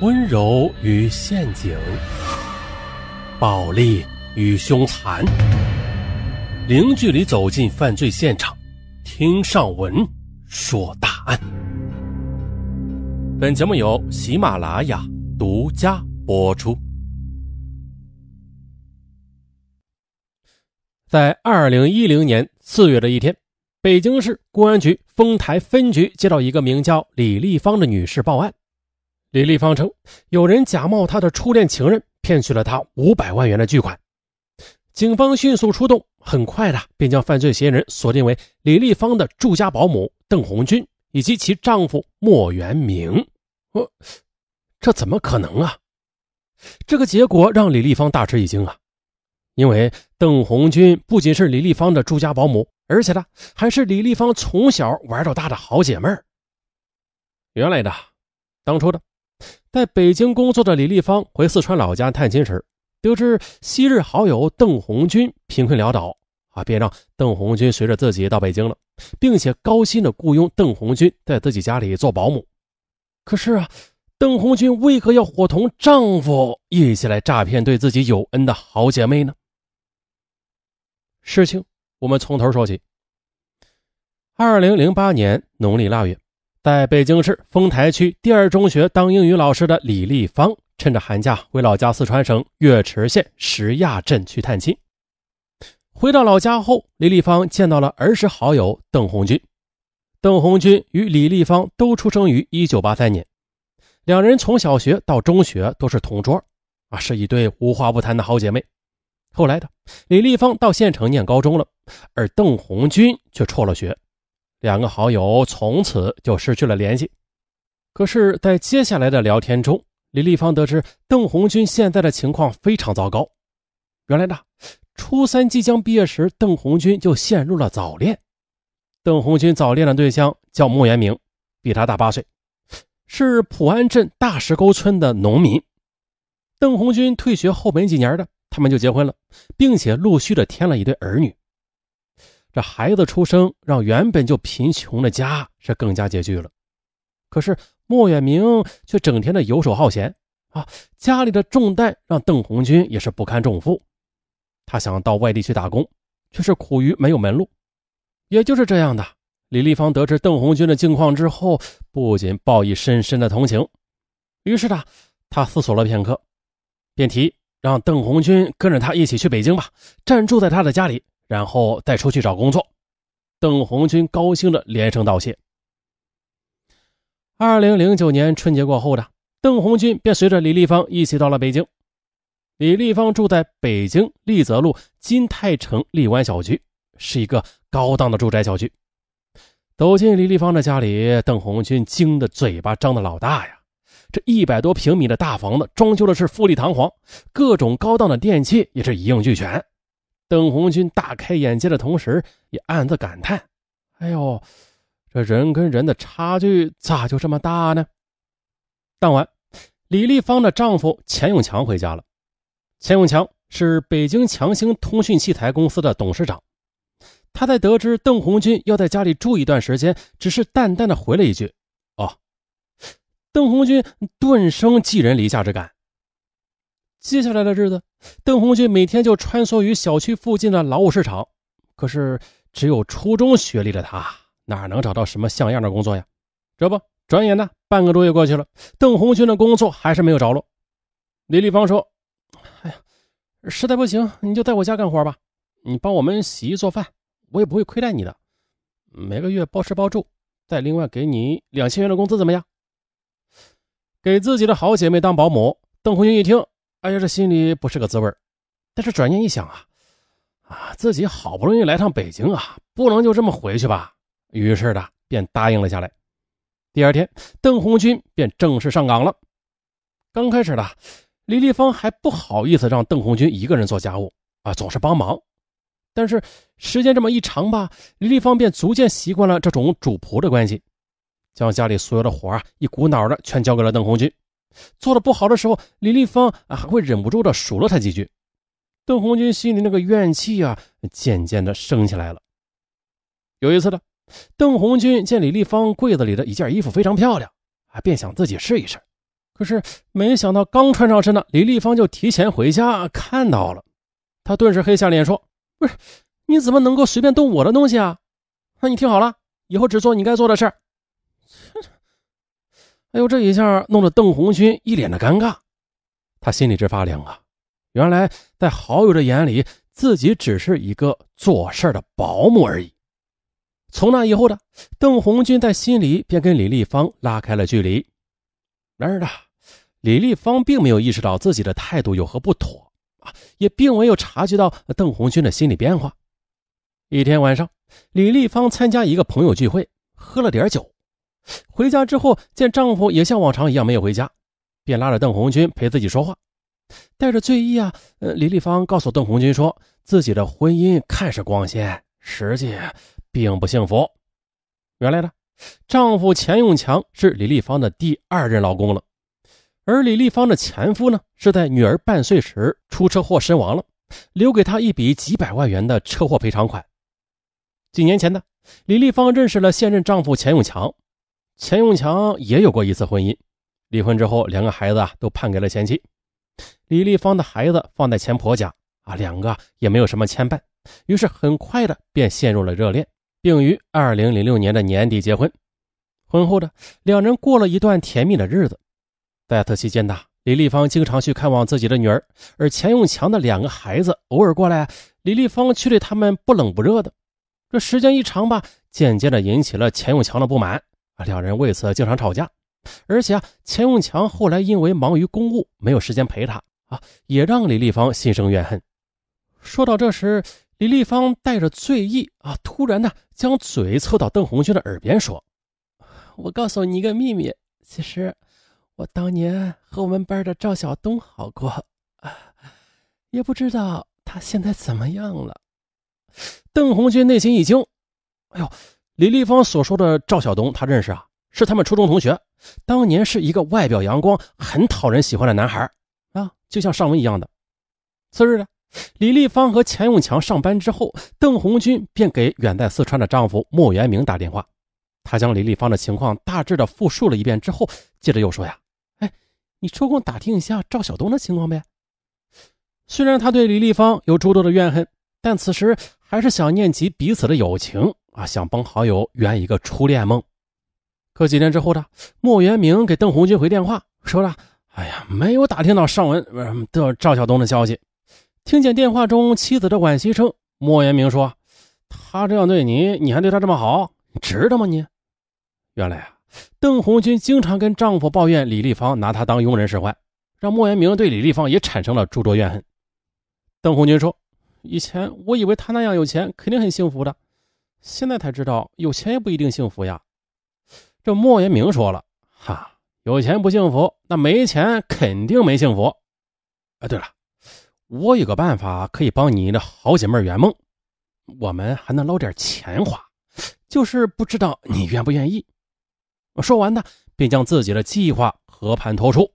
温柔与陷阱，暴力与凶残，零距离走进犯罪现场，听上文说大案。本节目由喜马拉雅独家播出。在二零一零年四月的一天，北京市公安局丰台分局接到一个名叫李丽芳的女士报案。李丽芳称，有人假冒她的初恋情人，骗取了她五百万元的巨款。警方迅速出动，很快的便将犯罪嫌疑人锁定为李丽芳的住家保姆邓红军以及其丈夫莫元明。呃，这怎么可能啊？这个结果让李丽芳大吃一惊啊！因为邓红军不仅是李丽芳的住家保姆，而且呢，还是李丽芳从小玩到大的好姐妹儿。原来的，当初的。在北京工作的李丽芳回四川老家探亲时，得知昔日好友邓红军贫困潦倒，啊，便让邓红军随着自己到北京了，并且高薪的雇佣邓红军在自己家里做保姆。可是啊，邓红军为何要伙同丈夫一起来诈骗对自己有恩的好姐妹呢？事情我们从头说起。二零零八年农历腊月。在北京市丰台区第二中学当英语老师的李丽芳，趁着寒假回老家四川省岳池县石垭镇去探亲。回到老家后，李丽芳见到了儿时好友邓红军。邓红军与李丽芳都出生于1983年，两人从小学到中学都是同桌，啊，是一对无话不谈的好姐妹。后来的李丽芳到县城念高中了，而邓红军却辍了学。两个好友从此就失去了联系。可是，在接下来的聊天中，李丽芳得知邓红军现在的情况非常糟糕。原来呢，初三即将毕业时，邓红军就陷入了早恋。邓红军早恋的对象叫莫元明，比他大八岁，是普安镇大石沟村的农民。邓红军退学后没几年的，他们就结婚了，并且陆续的添了一对儿女。这孩子出生，让原本就贫穷的家是更加拮据了。可是莫远明却整天的游手好闲啊，家里的重担让邓红军也是不堪重负。他想到外地去打工，却是苦于没有门路。也就是这样的，李丽芳得知邓红军的境况之后，不仅报以深深的同情，于是呢，他思索了片刻，便提让邓红军跟着他一起去北京吧，暂住在他的家里。然后再出去找工作，邓红军高兴的连声道谢。二零零九年春节过后的邓红军便随着李丽芳一起到了北京。李丽芳住在北京丽泽路金泰城丽湾小区，是一个高档的住宅小区。走进李丽芳的家里，邓红军惊得嘴巴张得老大呀！这一百多平米的大房子，装修的是富丽堂皇，各种高档的电器也是一应俱全。邓红军大开眼界的同时，也暗自感叹：“哎呦，这人跟人的差距咋就这么大呢？”当晚，李丽芳的丈夫钱永强回家了。钱永强是北京强兴通讯器材公司的董事长。他在得知邓红军要在家里住一段时间，只是淡淡的回了一句：“哦。”邓红军顿生寄人篱下之感。接下来的日子，邓红军每天就穿梭于小区附近的劳务市场。可是，只有初中学历的他，哪能找到什么像样的工作呀？这不，转眼呢，半个多月过去了，邓红军的工作还是没有着落。李丽芳说：“哎呀，实在不行，你就在我家干活吧，你帮我们洗衣做饭，我也不会亏待你的，每个月包吃包住，再另外给你两千元的工资，怎么样？”给自己的好姐妹当保姆，邓红军一听。哎呀，这心里不是个滋味但是转念一想啊，啊，自己好不容易来趟北京啊，不能就这么回去吧。于是的便答应了下来。第二天，邓红军便正式上岗了。刚开始的李丽芳还不好意思让邓红军一个人做家务啊，总是帮忙。但是时间这么一长吧，李丽芳便逐渐习惯了这种主仆的关系，将家里所有的活啊，一股脑的全交给了邓红军。做的不好的时候，李丽芳啊还会忍不住的数落他几句。邓红军心里那个怨气啊，渐渐的升起来了。有一次呢，邓红军见李丽芳柜子里的一件衣服非常漂亮，啊，便想自己试一试。可是没想到刚穿上身呢，李丽芳就提前回家看到了，他顿时黑下脸说：“不是，你怎么能够随便动我的东西啊？那你听好了，以后只做你该做的事儿。”哎呦，这一下弄得邓红军一脸的尴尬，他心里直发凉啊！原来在好友的眼里，自己只是一个做事的保姆而已。从那以后的邓红军在心里便跟李丽芳拉开了距离。然而呢，李丽芳并没有意识到自己的态度有何不妥啊，也并没有察觉到邓红军的心理变化。一天晚上，李丽芳参加一个朋友聚会，喝了点酒。回家之后，见丈夫也像往常一样没有回家，便拉着邓红军陪自己说话，带着醉意啊。呃，李丽芳告诉邓红军说，自己的婚姻看似光鲜，实际并不幸福。原来呢，丈夫钱永强是李丽芳的第二任老公了，而李丽芳的前夫呢，是在女儿半岁时出车祸身亡了，留给她一笔几百万元的车祸赔偿款。几年前呢，李丽芳认识了现任丈夫钱永强。钱永强也有过一次婚姻，离婚之后，两个孩子啊都判给了前妻。李丽芳的孩子放在前婆家啊，两个也没有什么牵绊，于是很快的便陷入了热恋，并于二零零六年的年底结婚。婚后的两人过了一段甜蜜的日子，在此期间呢，李丽芳经常去看望自己的女儿，而钱永强的两个孩子偶尔过来，李丽芳却对他们不冷不热的。这时间一长吧，渐渐的引起了钱永强的不满。啊，两人为此经常吵架，而且啊，钱永强后来因为忙于公务，没有时间陪他啊，也让李丽芳心生怨恨。说到这时，李丽芳带着醉意啊，突然呢，将嘴凑到邓红军的耳边说：“我告诉你一个秘密，其实我当年和我们班的赵晓东好过，啊，也不知道他现在怎么样了。”邓红军内心一惊，哎呦！李丽芳所说的赵晓东，他认识啊，是他们初中同学，当年是一个外表阳光、很讨人喜欢的男孩啊，就像尚文一样的。次日呢，李丽芳和钱永强上班之后，邓红军便给远在四川的丈夫莫元明打电话，他将李丽芳的情况大致的复述了一遍之后，接着又说呀：“哎，你抽空打听一下赵晓东的情况呗。”虽然他对李丽芳有诸多的怨恨，但此时还是想念及彼此的友情。啊，想帮好友圆一个初恋梦。可几天之后呢莫元明给邓红军回电话，说了：“哎呀，没有打听到尚文的赵晓东的消息。”听见电话中妻子的惋惜声，莫元明说：“他这样对你，你还对他这么好，值得吗？你？”原来啊，邓红军经常跟丈夫抱怨李丽芳拿他当佣人使唤，让莫元明对李丽芳也产生了诸多怨恨。邓红军说：“以前我以为他那样有钱，肯定很幸福的。”现在才知道，有钱也不一定幸福呀。这莫言明说了：“哈，有钱不幸福，那没钱肯定没幸福。”哎，对了，我有个办法可以帮你的好姐妹圆梦，我们还能捞点钱花，就是不知道你愿不愿意。说完呢，便将自己的计划和盘托出。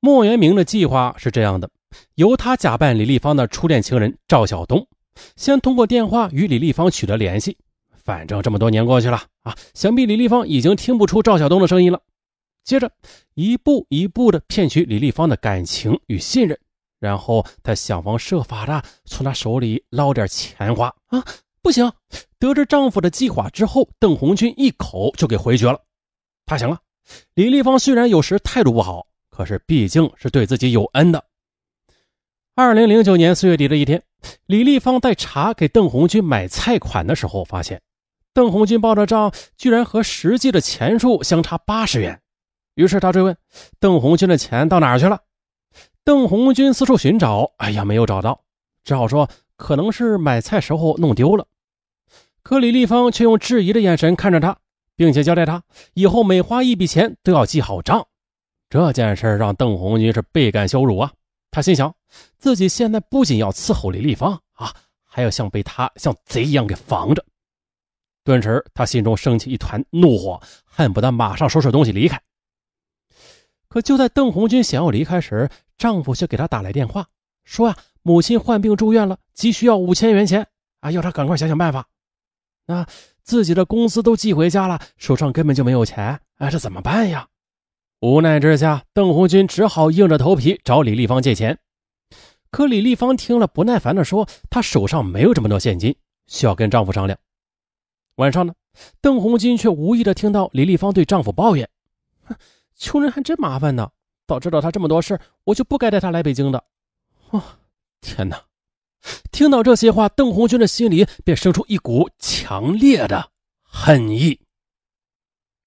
莫言明的计划是这样的：由他假扮李丽芳的初恋情人赵晓东。先通过电话与李丽芳取得联系，反正这么多年过去了啊，想必李丽芳已经听不出赵晓东的声音了。接着一步一步的骗取李丽芳的感情与信任，然后再想方设法的从她手里捞点钱花啊！不行，得知丈夫的计划之后，邓红军一口就给回绝了。他想啊，李丽芳虽然有时态度不好，可是毕竟是对自己有恩的。二零零九年四月底的一天。李丽芳在查给邓红军买菜款的时候，发现邓红军报的账居然和实际的钱数相差八十元。于是他追问邓红军的钱到哪儿去了。邓红军四处寻找，哎呀，没有找到，只好说可能是买菜时候弄丢了。可李丽芳却用质疑的眼神看着他，并且交代他以后每花一笔钱都要记好账。这件事让邓红军是倍感羞辱啊。他心想，自己现在不仅要伺候李丽芳啊，还要像被他像贼一样给防着。顿时，他心中升起一团怒火，恨不得马上收拾东西离开。可就在邓红军想要离开时，丈夫却给他打来电话，说啊，母亲患病住院了，急需要五千元钱啊，要她赶快想想办法。那自己的工资都寄回家了，手上根本就没有钱，哎，这怎么办呀？无奈之下，邓红军只好硬着头皮找李丽芳借钱。可李丽芳听了，不耐烦地说：“她手上没有这么多现金，需要跟丈夫商量。”晚上呢，邓红军却无意的听到李丽芳对丈夫抱怨：“哼，穷人还真麻烦呢！早知道他这么多事我就不该带他来北京的。”哦，天哪！听到这些话，邓红军的心里便生出一股强烈的恨意。